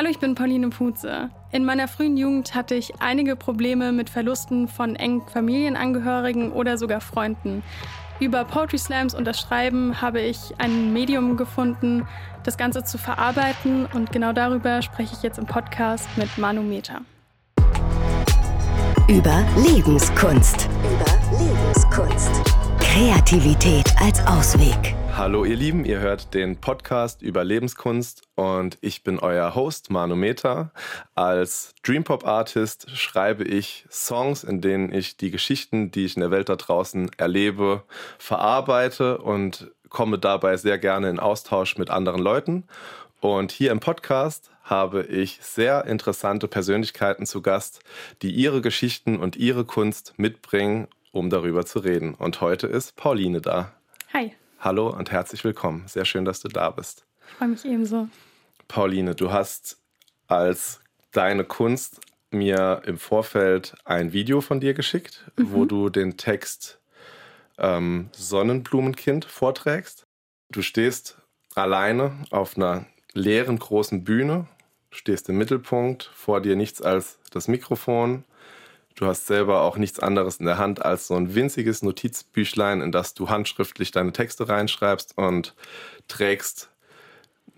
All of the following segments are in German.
Hallo, ich bin Pauline Puze. In meiner frühen Jugend hatte ich einige Probleme mit Verlusten von engen Familienangehörigen oder sogar Freunden. Über Poetry Slams und das Schreiben habe ich ein Medium gefunden, das Ganze zu verarbeiten und genau darüber spreche ich jetzt im Podcast mit Manu Meta. Über Lebenskunst. Über Lebenskunst. Kreativität als Ausweg. Hallo ihr Lieben, ihr hört den Podcast über Lebenskunst und ich bin euer Host Manometer. Als Dreampop Artist schreibe ich Songs, in denen ich die Geschichten, die ich in der Welt da draußen erlebe, verarbeite und komme dabei sehr gerne in Austausch mit anderen Leuten. Und hier im Podcast habe ich sehr interessante Persönlichkeiten zu Gast, die ihre Geschichten und ihre Kunst mitbringen, um darüber zu reden. Und heute ist Pauline da. Hi. Hallo und herzlich willkommen. Sehr schön, dass du da bist. Ich freue mich ebenso. Pauline, du hast als deine Kunst mir im Vorfeld ein Video von dir geschickt, mhm. wo du den Text ähm, Sonnenblumenkind vorträgst. Du stehst alleine auf einer leeren großen Bühne, stehst im Mittelpunkt, vor dir nichts als das Mikrofon Du hast selber auch nichts anderes in der Hand als so ein winziges Notizbüchlein, in das du handschriftlich deine Texte reinschreibst und trägst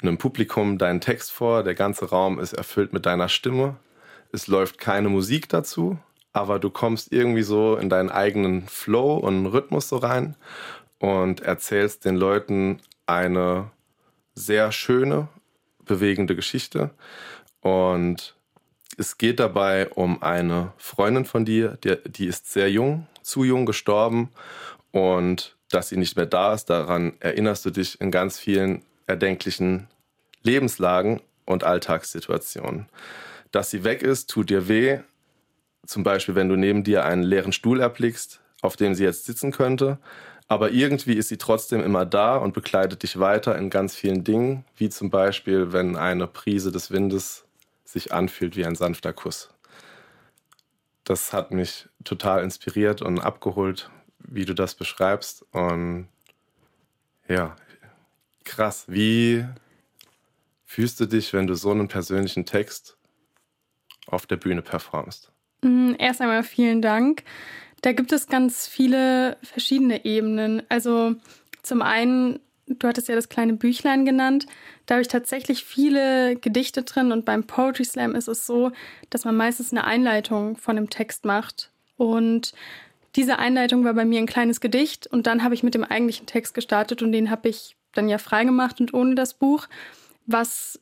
einem Publikum deinen Text vor. Der ganze Raum ist erfüllt mit deiner Stimme. Es läuft keine Musik dazu, aber du kommst irgendwie so in deinen eigenen Flow und Rhythmus so rein und erzählst den Leuten eine sehr schöne, bewegende Geschichte. Und es geht dabei um eine Freundin von dir, die, die ist sehr jung, zu jung gestorben und dass sie nicht mehr da ist, daran erinnerst du dich in ganz vielen erdenklichen Lebenslagen und Alltagssituationen. Dass sie weg ist, tut dir weh, zum Beispiel wenn du neben dir einen leeren Stuhl erblickst, auf dem sie jetzt sitzen könnte, aber irgendwie ist sie trotzdem immer da und begleitet dich weiter in ganz vielen Dingen, wie zum Beispiel, wenn eine Prise des Windes sich anfühlt wie ein sanfter Kuss. Das hat mich total inspiriert und abgeholt, wie du das beschreibst. Und ja, krass. Wie fühlst du dich, wenn du so einen persönlichen Text auf der Bühne performst? Mm, erst einmal vielen Dank. Da gibt es ganz viele verschiedene Ebenen. Also zum einen du hattest ja das kleine Büchlein genannt. Da habe ich tatsächlich viele Gedichte drin und beim Poetry Slam ist es so, dass man meistens eine Einleitung von dem Text macht. Und diese Einleitung war bei mir ein kleines Gedicht und dann habe ich mit dem eigentlichen Text gestartet und den habe ich dann ja freigemacht und ohne das Buch, was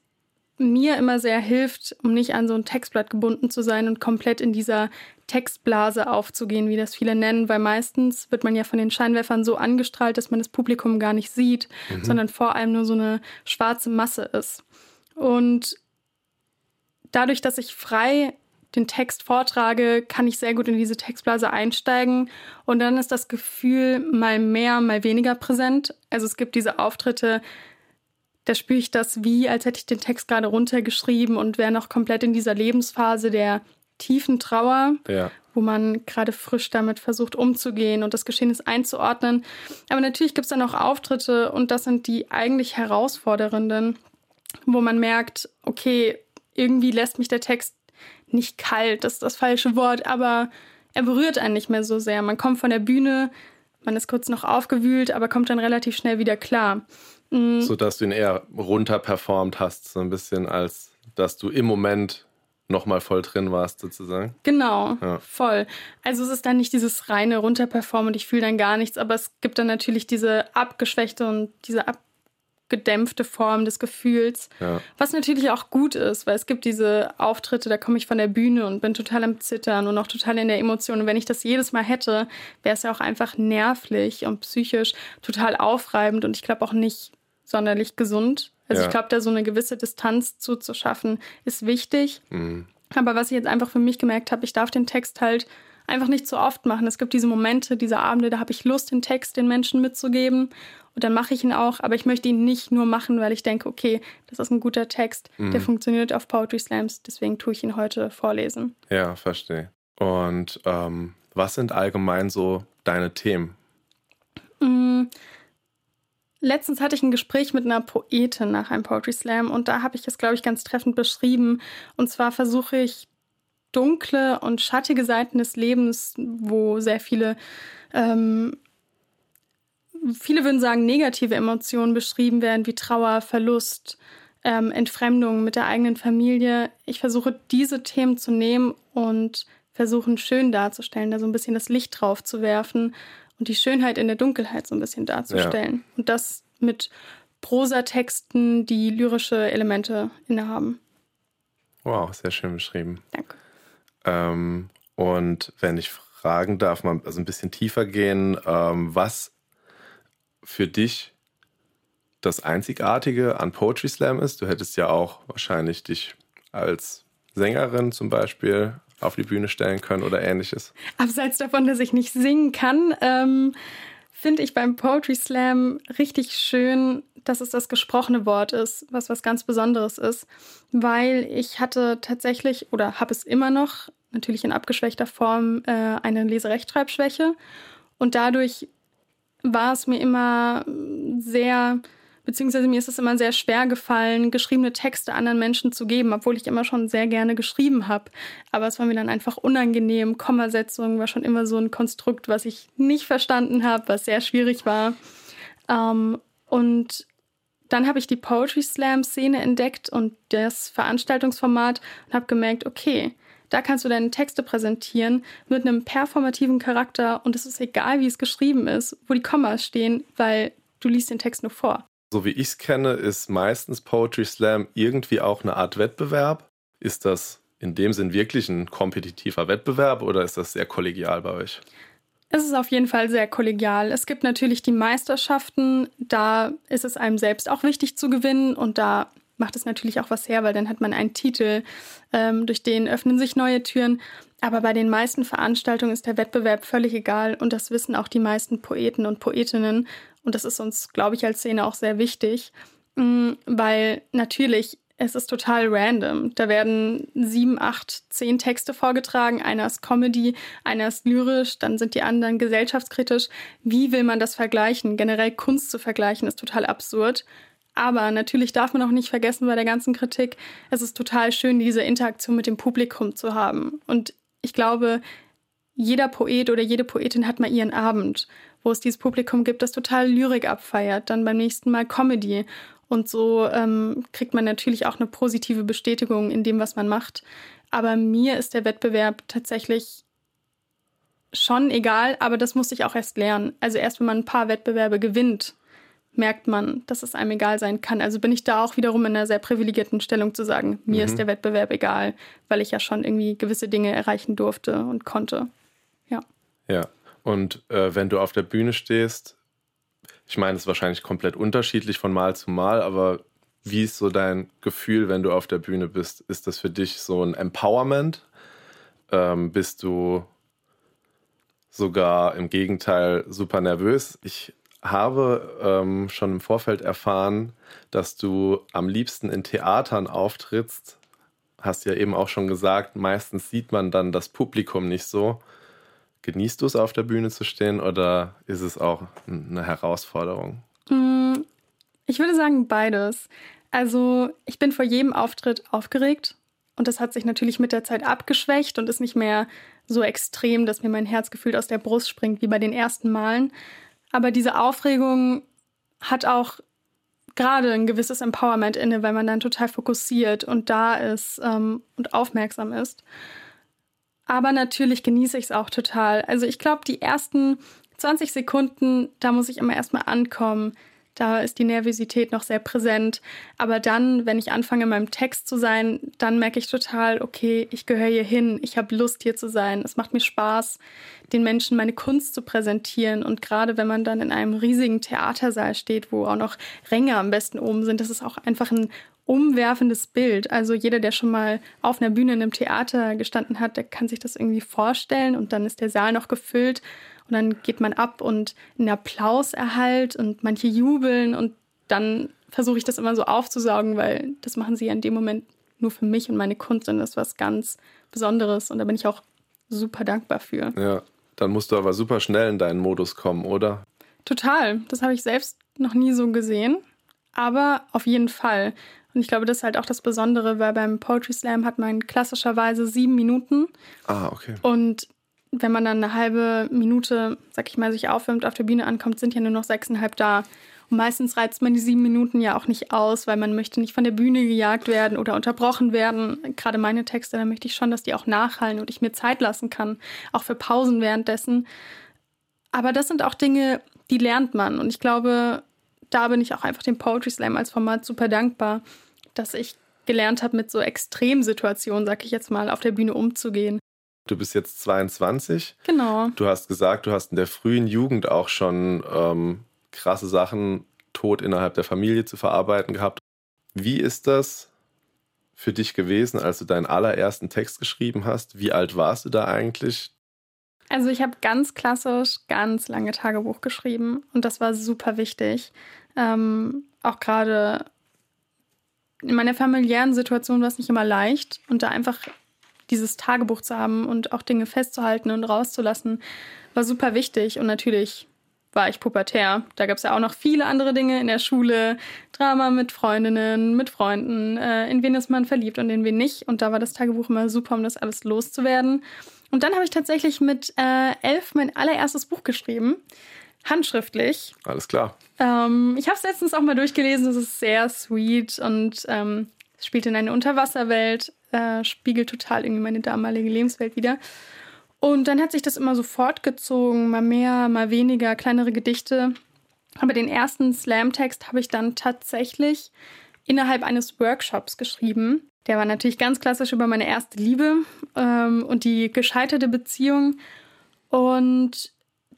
mir immer sehr hilft, um nicht an so ein Textblatt gebunden zu sein und komplett in dieser Textblase aufzugehen, wie das viele nennen, weil meistens wird man ja von den Scheinwerfern so angestrahlt, dass man das Publikum gar nicht sieht, mhm. sondern vor allem nur so eine schwarze Masse ist. Und dadurch, dass ich frei den Text vortrage, kann ich sehr gut in diese Textblase einsteigen und dann ist das Gefühl mal mehr, mal weniger präsent. Also es gibt diese Auftritte, da spüre ich das wie, als hätte ich den Text gerade runtergeschrieben und wäre noch komplett in dieser Lebensphase der tiefen Trauer, ja. wo man gerade frisch damit versucht umzugehen und das Geschehnis einzuordnen. Aber natürlich gibt es dann auch Auftritte und das sind die eigentlich herausfordernden, wo man merkt, okay, irgendwie lässt mich der Text nicht kalt, das ist das falsche Wort, aber er berührt einen nicht mehr so sehr. Man kommt von der Bühne, man ist kurz noch aufgewühlt, aber kommt dann relativ schnell wieder klar. Mhm. So dass du ihn eher runterperformt hast, so ein bisschen, als dass du im Moment nochmal voll drin warst, sozusagen. Genau, ja. voll. Also es ist dann nicht dieses reine Runterperformen und ich fühle dann gar nichts, aber es gibt dann natürlich diese abgeschwächte und diese abgedämpfte Form des Gefühls, ja. was natürlich auch gut ist, weil es gibt diese Auftritte, da komme ich von der Bühne und bin total am Zittern und auch total in der Emotion. Und wenn ich das jedes Mal hätte, wäre es ja auch einfach nervlich und psychisch total aufreibend und ich glaube auch nicht sonderlich gesund. Also ja. ich glaube, da so eine gewisse Distanz zuzuschaffen, ist wichtig. Mhm. Aber was ich jetzt einfach für mich gemerkt habe, ich darf den Text halt einfach nicht zu oft machen. Es gibt diese Momente, diese Abende, da habe ich Lust, den Text den Menschen mitzugeben. Und dann mache ich ihn auch, aber ich möchte ihn nicht nur machen, weil ich denke, okay, das ist ein guter Text, mhm. der funktioniert auf Poetry Slams, deswegen tue ich ihn heute vorlesen. Ja, verstehe. Und ähm, was sind allgemein so deine Themen? Mhm letztens hatte ich ein Gespräch mit einer Poetin nach einem Poetry Slam und da habe ich es, glaube ich, ganz treffend beschrieben. Und zwar versuche ich dunkle und schattige Seiten des Lebens, wo sehr viele, ähm, viele würden sagen, negative Emotionen beschrieben werden, wie Trauer, Verlust, ähm, Entfremdung mit der eigenen Familie. Ich versuche diese Themen zu nehmen und versuchen schön darzustellen, da so ein bisschen das Licht drauf zu werfen und die Schönheit in der Dunkelheit so ein bisschen darzustellen. Ja. Und das mit Prosatexten, die lyrische Elemente innehaben. Wow, sehr schön beschrieben. Danke. Ähm, und wenn ich fragen darf, mal also ein bisschen tiefer gehen, ähm, was für dich das Einzigartige an Poetry Slam ist. Du hättest ja auch wahrscheinlich dich als Sängerin zum Beispiel auf die Bühne stellen können oder ähnliches. Abseits davon, dass ich nicht singen kann, ähm, finde ich beim Poetry Slam richtig schön, dass es das gesprochene Wort ist, was was ganz Besonderes ist, weil ich hatte tatsächlich oder habe es immer noch, natürlich in abgeschwächter Form, äh, eine Leserechtschreibschwäche und dadurch war es mir immer sehr beziehungsweise mir ist es immer sehr schwer gefallen, geschriebene Texte anderen Menschen zu geben, obwohl ich immer schon sehr gerne geschrieben habe. Aber es war mir dann einfach unangenehm. Kommasetzung war schon immer so ein Konstrukt, was ich nicht verstanden habe, was sehr schwierig war. Ähm, und dann habe ich die Poetry Slam Szene entdeckt und das Veranstaltungsformat und habe gemerkt, okay, da kannst du deine Texte präsentieren mit einem performativen Charakter und es ist egal, wie es geschrieben ist, wo die Kommas stehen, weil du liest den Text nur vor. So wie ich es kenne, ist meistens Poetry Slam irgendwie auch eine Art Wettbewerb. Ist das in dem Sinn wirklich ein kompetitiver Wettbewerb oder ist das sehr kollegial bei euch? Es ist auf jeden Fall sehr kollegial. Es gibt natürlich die Meisterschaften, da ist es einem selbst auch wichtig zu gewinnen und da macht es natürlich auch was her, weil dann hat man einen Titel, ähm, durch den öffnen sich neue Türen. Aber bei den meisten Veranstaltungen ist der Wettbewerb völlig egal und das wissen auch die meisten Poeten und Poetinnen. Und das ist uns, glaube ich, als Szene auch sehr wichtig, mm, weil natürlich es ist total random. Da werden sieben, acht, zehn Texte vorgetragen. Einer ist Comedy, einer ist lyrisch, dann sind die anderen gesellschaftskritisch. Wie will man das vergleichen? Generell Kunst zu vergleichen ist total absurd. Aber natürlich darf man auch nicht vergessen bei der ganzen Kritik, es ist total schön, diese Interaktion mit dem Publikum zu haben. Und ich glaube, jeder Poet oder jede Poetin hat mal ihren Abend, wo es dieses Publikum gibt, das total Lyrik abfeiert, dann beim nächsten Mal Comedy. Und so ähm, kriegt man natürlich auch eine positive Bestätigung in dem, was man macht. Aber mir ist der Wettbewerb tatsächlich schon egal, aber das muss ich auch erst lernen. Also erst wenn man ein paar Wettbewerbe gewinnt, merkt man, dass es einem egal sein kann. Also bin ich da auch wiederum in einer sehr privilegierten Stellung zu sagen, mir mhm. ist der Wettbewerb egal, weil ich ja schon irgendwie gewisse Dinge erreichen durfte und konnte. Ja. Ja. Und äh, wenn du auf der Bühne stehst, ich meine, es ist wahrscheinlich komplett unterschiedlich von Mal zu Mal, aber wie ist so dein Gefühl, wenn du auf der Bühne bist? Ist das für dich so ein Empowerment? Ähm, bist du sogar im Gegenteil super nervös? Ich habe ähm, schon im Vorfeld erfahren, dass du am liebsten in Theatern auftrittst. Hast ja eben auch schon gesagt, meistens sieht man dann das Publikum nicht so. Genießt du es, auf der Bühne zu stehen oder ist es auch eine Herausforderung? Mm, ich würde sagen beides. Also ich bin vor jedem Auftritt aufgeregt und das hat sich natürlich mit der Zeit abgeschwächt und ist nicht mehr so extrem, dass mir mein Herz gefühlt aus der Brust springt wie bei den ersten Malen. Aber diese Aufregung hat auch gerade ein gewisses Empowerment inne, weil man dann total fokussiert und da ist ähm, und aufmerksam ist. Aber natürlich genieße ich es auch total. Also ich glaube, die ersten 20 Sekunden, da muss ich immer erstmal ankommen. Da ist die Nervosität noch sehr präsent. Aber dann, wenn ich anfange, in meinem Text zu sein, dann merke ich total, okay, ich gehöre hier hin. Ich habe Lust, hier zu sein. Es macht mir Spaß, den Menschen meine Kunst zu präsentieren. Und gerade wenn man dann in einem riesigen Theatersaal steht, wo auch noch Ränge am besten oben sind, das ist auch einfach ein umwerfendes Bild. Also jeder, der schon mal auf einer Bühne in einem Theater gestanden hat, der kann sich das irgendwie vorstellen und dann ist der Saal noch gefüllt und dann geht man ab und einen Applaus erhalt und manche jubeln und dann versuche ich das immer so aufzusaugen, weil das machen sie ja in dem Moment nur für mich und meine Kunst und das ist was ganz Besonderes und da bin ich auch super dankbar für. Ja, dann musst du aber super schnell in deinen Modus kommen, oder? Total. Das habe ich selbst noch nie so gesehen, aber auf jeden Fall. Und ich glaube, das ist halt auch das Besondere, weil beim Poetry Slam hat man klassischerweise sieben Minuten. Ah, okay. Und wenn man dann eine halbe Minute, sag ich mal, sich aufwärmt, auf der Bühne ankommt, sind ja nur noch sechseinhalb da. Und meistens reizt man die sieben Minuten ja auch nicht aus, weil man möchte nicht von der Bühne gejagt werden oder unterbrochen werden. Gerade meine Texte, da möchte ich schon, dass die auch nachhallen und ich mir Zeit lassen kann, auch für Pausen währenddessen. Aber das sind auch Dinge, die lernt man. Und ich glaube, da bin ich auch einfach dem Poetry Slam als Format super dankbar, dass ich gelernt habe, mit so Extremsituationen, sag ich jetzt mal, auf der Bühne umzugehen. Du bist jetzt 22. Genau. Du hast gesagt, du hast in der frühen Jugend auch schon ähm, krasse Sachen, Tod innerhalb der Familie zu verarbeiten gehabt. Wie ist das für dich gewesen, als du deinen allerersten Text geschrieben hast? Wie alt warst du da eigentlich? Also ich habe ganz klassisch ganz lange Tagebuch geschrieben und das war super wichtig. Ähm, auch gerade in meiner familiären Situation war es nicht immer leicht und da einfach dieses Tagebuch zu haben und auch Dinge festzuhalten und rauszulassen, war super wichtig. Und natürlich war ich pubertär. Da gab es ja auch noch viele andere Dinge in der Schule. Drama mit Freundinnen, mit Freunden, äh, in wen ist man verliebt und in wen nicht. Und da war das Tagebuch immer super, um das alles loszuwerden. Und dann habe ich tatsächlich mit äh, elf mein allererstes Buch geschrieben. Handschriftlich. Alles klar. Ähm, ich habe es letztens auch mal durchgelesen. Es ist sehr sweet und ähm, es spielt in einer Unterwasserwelt, äh, spiegelt total irgendwie meine damalige Lebenswelt wieder. Und dann hat sich das immer so fortgezogen, mal mehr, mal weniger, kleinere Gedichte. Aber den ersten Slam-Text habe ich dann tatsächlich innerhalb eines Workshops geschrieben. Der war natürlich ganz klassisch über meine erste Liebe ähm, und die gescheiterte Beziehung. Und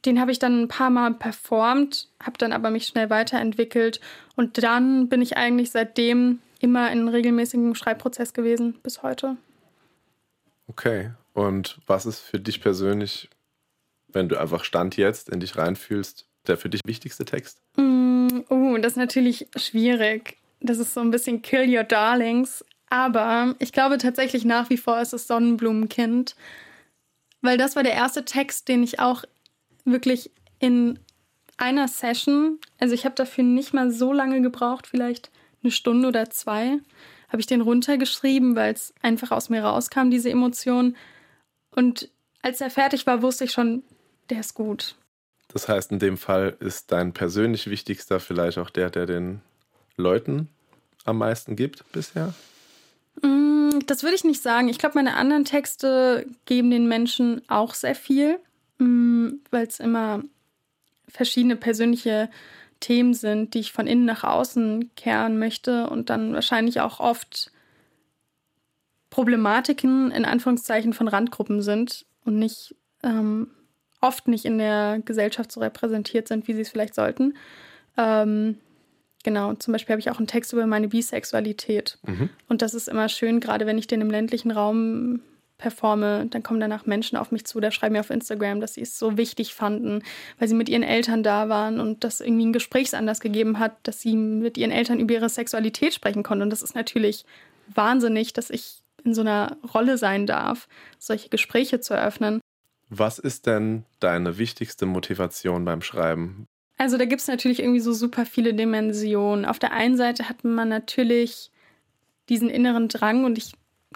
den habe ich dann ein paar Mal performt, habe dann aber mich schnell weiterentwickelt. Und dann bin ich eigentlich seitdem immer in regelmäßigem Schreibprozess gewesen, bis heute. Okay. Und was ist für dich persönlich, wenn du einfach Stand jetzt in dich reinfühlst, der für dich wichtigste Text? Mm, oh, das ist natürlich schwierig. Das ist so ein bisschen Kill Your Darlings. Aber ich glaube tatsächlich nach wie vor ist es Sonnenblumenkind. Weil das war der erste Text, den ich auch wirklich in einer Session, also ich habe dafür nicht mal so lange gebraucht, vielleicht eine Stunde oder zwei, habe ich den runtergeschrieben, weil es einfach aus mir rauskam, diese Emotion. Und als er fertig war, wusste ich schon, der ist gut. Das heißt, in dem Fall ist dein persönlich wichtigster vielleicht auch der, der den Leuten am meisten gibt bisher? Mm, das würde ich nicht sagen. Ich glaube, meine anderen Texte geben den Menschen auch sehr viel, mm, weil es immer verschiedene persönliche Themen sind, die ich von innen nach außen kehren möchte und dann wahrscheinlich auch oft Problematiken in Anführungszeichen von Randgruppen sind und nicht ähm, oft nicht in der Gesellschaft so repräsentiert sind, wie sie es vielleicht sollten. Ähm, Genau, zum Beispiel habe ich auch einen Text über meine Bisexualität. Mhm. Und das ist immer schön, gerade wenn ich den im ländlichen Raum performe, dann kommen danach Menschen auf mich zu, da schreiben mir auf Instagram, dass sie es so wichtig fanden, weil sie mit ihren Eltern da waren und das irgendwie einen Gesprächsanlass gegeben hat, dass sie mit ihren Eltern über ihre Sexualität sprechen konnten. Und das ist natürlich wahnsinnig, dass ich in so einer Rolle sein darf, solche Gespräche zu eröffnen. Was ist denn deine wichtigste Motivation beim Schreiben? Also da gibt es natürlich irgendwie so super viele Dimensionen. Auf der einen Seite hat man natürlich diesen inneren Drang und ich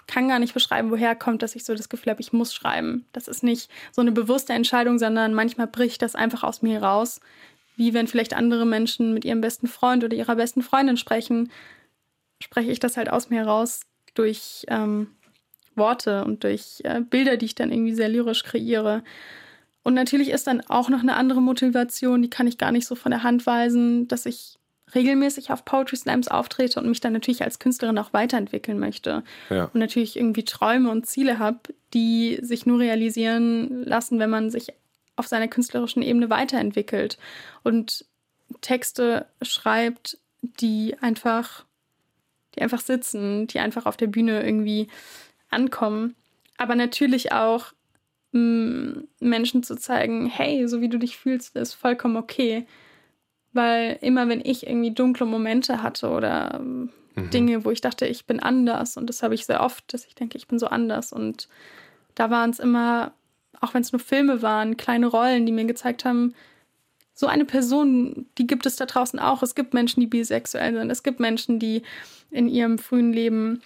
kann gar nicht beschreiben, woher kommt, dass ich so das Gefühl habe, ich muss schreiben. Das ist nicht so eine bewusste Entscheidung, sondern manchmal bricht das einfach aus mir raus. Wie wenn vielleicht andere Menschen mit ihrem besten Freund oder ihrer besten Freundin sprechen, spreche ich das halt aus mir raus durch ähm, Worte und durch äh, Bilder, die ich dann irgendwie sehr lyrisch kreiere. Und natürlich ist dann auch noch eine andere Motivation, die kann ich gar nicht so von der Hand weisen, dass ich regelmäßig auf Poetry Slams auftrete und mich dann natürlich als Künstlerin auch weiterentwickeln möchte. Ja. Und natürlich irgendwie Träume und Ziele habe, die sich nur realisieren lassen, wenn man sich auf seiner künstlerischen Ebene weiterentwickelt und Texte schreibt, die einfach, die einfach sitzen, die einfach auf der Bühne irgendwie ankommen. Aber natürlich auch Menschen zu zeigen, hey, so wie du dich fühlst, ist vollkommen okay. Weil immer wenn ich irgendwie dunkle Momente hatte oder mhm. Dinge, wo ich dachte, ich bin anders, und das habe ich sehr oft, dass ich denke, ich bin so anders. Und da waren es immer, auch wenn es nur Filme waren, kleine Rollen, die mir gezeigt haben, so eine Person, die gibt es da draußen auch. Es gibt Menschen, die bisexuell sind. Es gibt Menschen, die in ihrem frühen Leben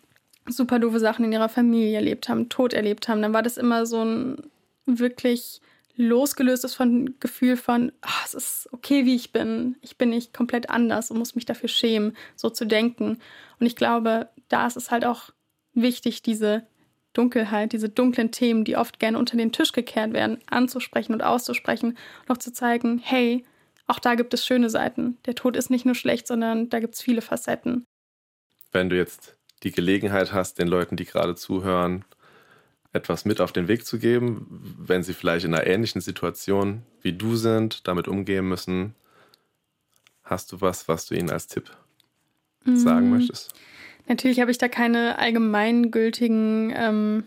super doofe Sachen in ihrer Familie erlebt haben, Tod erlebt haben. Dann war das immer so ein wirklich losgelöstes von Gefühl von, oh, es ist okay, wie ich bin. Ich bin nicht komplett anders und muss mich dafür schämen, so zu denken. Und ich glaube, da ist es halt auch wichtig, diese Dunkelheit, diese dunklen Themen, die oft gerne unter den Tisch gekehrt werden, anzusprechen und auszusprechen und auch zu zeigen, hey, auch da gibt es schöne Seiten. Der Tod ist nicht nur schlecht, sondern da gibt es viele Facetten. Wenn du jetzt die Gelegenheit hast, den Leuten, die gerade zuhören, etwas mit auf den Weg zu geben, wenn sie vielleicht in einer ähnlichen Situation wie du sind, damit umgehen müssen, hast du was, was du ihnen als Tipp sagen mm. möchtest? Natürlich habe ich da keine allgemeingültigen ähm,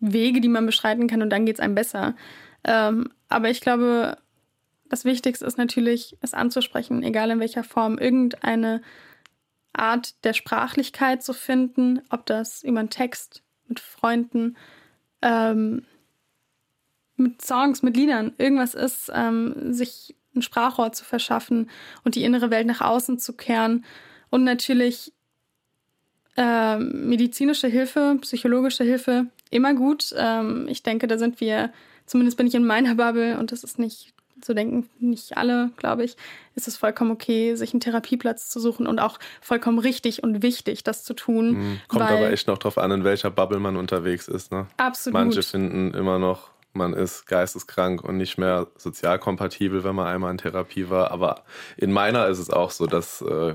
Wege, die man beschreiten kann und dann geht es einem besser. Ähm, aber ich glaube, das Wichtigste ist natürlich, es anzusprechen, egal in welcher Form, irgendeine Art der Sprachlichkeit zu finden, ob das über einen Text, mit Freunden, ähm, mit Songs, mit Liedern, irgendwas ist, ähm, sich ein Sprachrohr zu verschaffen und die innere Welt nach außen zu kehren und natürlich äh, medizinische Hilfe, psychologische Hilfe immer gut. Ähm, ich denke, da sind wir, zumindest bin ich in meiner Bubble und das ist nicht so denken nicht alle, glaube ich, ist es vollkommen okay, sich einen Therapieplatz zu suchen und auch vollkommen richtig und wichtig, das zu tun. Mhm. Kommt aber echt noch drauf an, in welcher Bubble man unterwegs ist. Ne? Absolut. Manche finden immer noch, man ist geisteskrank und nicht mehr sozial kompatibel, wenn man einmal in Therapie war. Aber in meiner ist es auch so, dass äh,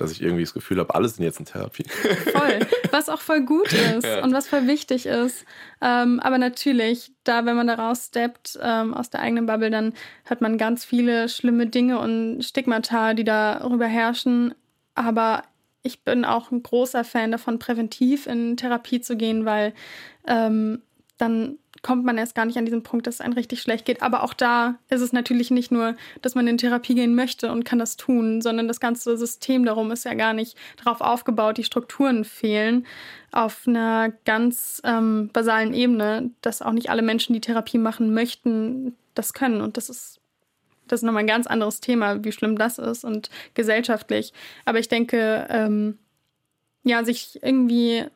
dass ich irgendwie das Gefühl habe, alle sind jetzt in Therapie. Voll, was auch voll gut ist ja. und was voll wichtig ist. Ähm, aber natürlich, da, wenn man da raussteppt ähm, aus der eigenen Bubble, dann hat man ganz viele schlimme Dinge und Stigmata, die darüber herrschen. Aber ich bin auch ein großer Fan davon, präventiv in Therapie zu gehen, weil ähm, dann kommt man erst gar nicht an diesen Punkt, dass es einem richtig schlecht geht. Aber auch da ist es natürlich nicht nur, dass man in Therapie gehen möchte und kann das tun, sondern das ganze System darum ist ja gar nicht darauf aufgebaut, die Strukturen fehlen auf einer ganz ähm, basalen Ebene, dass auch nicht alle Menschen, die Therapie machen möchten, das können. Und das ist das ist nochmal ein ganz anderes Thema, wie schlimm das ist und gesellschaftlich. Aber ich denke, ähm, ja, sich irgendwie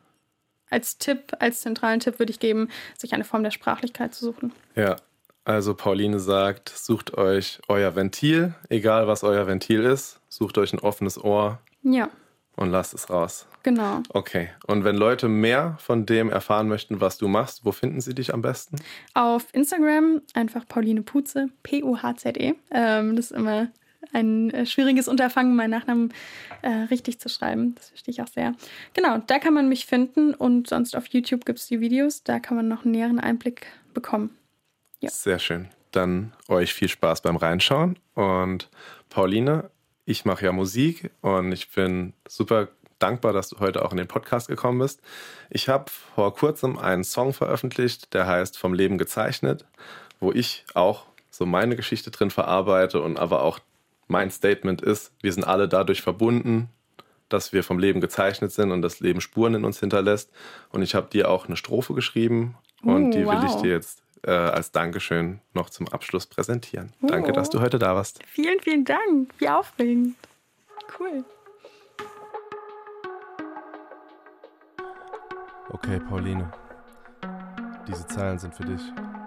als Tipp, als zentralen Tipp würde ich geben, sich eine Form der Sprachlichkeit zu suchen. Ja, also Pauline sagt, sucht euch euer Ventil, egal was euer Ventil ist, sucht euch ein offenes Ohr. Ja. Und lasst es raus. Genau. Okay. Und wenn Leute mehr von dem erfahren möchten, was du machst, wo finden sie dich am besten? Auf Instagram einfach Pauline Puze, P-U-H-Z-E. Ähm, das ist immer ein äh, schwieriges Unterfangen, meinen Nachnamen äh, richtig zu schreiben. Das verstehe ich auch sehr. Genau, da kann man mich finden und sonst auf YouTube gibt es die Videos. Da kann man noch einen näheren Einblick bekommen. Ja. Sehr schön. Dann euch viel Spaß beim Reinschauen. Und Pauline, ich mache ja Musik und ich bin super dankbar, dass du heute auch in den Podcast gekommen bist. Ich habe vor kurzem einen Song veröffentlicht, der heißt Vom Leben gezeichnet, wo ich auch so meine Geschichte drin verarbeite und aber auch mein Statement ist, wir sind alle dadurch verbunden, dass wir vom Leben gezeichnet sind und das Leben Spuren in uns hinterlässt. Und ich habe dir auch eine Strophe geschrieben und uh, die will wow. ich dir jetzt äh, als Dankeschön noch zum Abschluss präsentieren. Uh. Danke, dass du heute da warst. Vielen, vielen Dank. Wie aufregend. Cool. Okay, Pauline. Diese Zeilen sind für dich.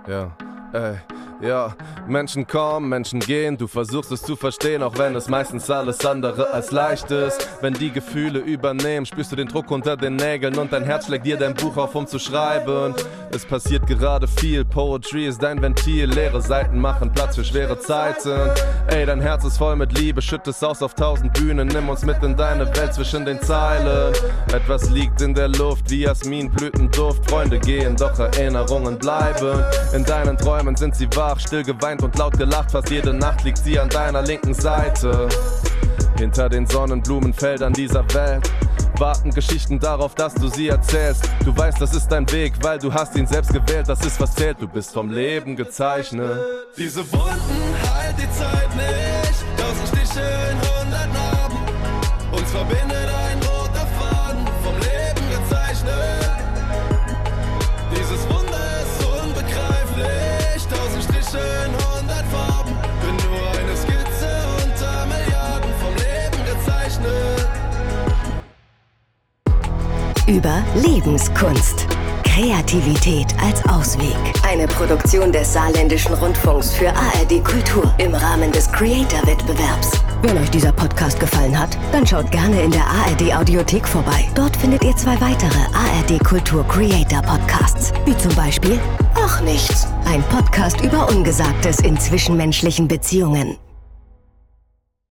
Ja. Ey. Ja, Menschen kommen, Menschen gehen, du versuchst es zu verstehen, auch wenn es meistens alles andere als leicht ist. Wenn die Gefühle übernehmen, spürst du den Druck unter den Nägeln und dein Herz schlägt dir dein Buch auf, um zu schreiben. Es passiert gerade viel, Poetry ist dein Ventil, leere Seiten machen Platz für schwere Zeiten. Ey, dein Herz ist voll mit Liebe, schütt es aus auf tausend Bühnen, nimm uns mit in deine Welt zwischen den Zeilen. Etwas liegt in der Luft, wie Jasminblütenduft, Freunde gehen, doch Erinnerungen bleiben. In deinen Träumen sind sie wahr wach, still geweint und laut gelacht. Fast jede Nacht liegt sie an deiner linken Seite. Hinter den Sonnenblumenfeldern dieser Welt warten Geschichten darauf, dass du sie erzählst. Du weißt, das ist dein Weg, weil du hast ihn selbst gewählt. Das ist was zählt, du bist vom Leben gezeichnet. Diese Wunden heilt die Zeit nicht. Tausend Stiche in hundert Narben. Uns verbindet über Lebenskunst. Kreativität als Ausweg. Eine Produktion des Saarländischen Rundfunks für ARD Kultur im Rahmen des Creator-Wettbewerbs. Wenn euch dieser Podcast gefallen hat, dann schaut gerne in der ARD Audiothek vorbei. Dort findet ihr zwei weitere ARD Kultur Creator Podcasts, wie zum Beispiel Ach nichts, ein Podcast über Ungesagtes in zwischenmenschlichen Beziehungen.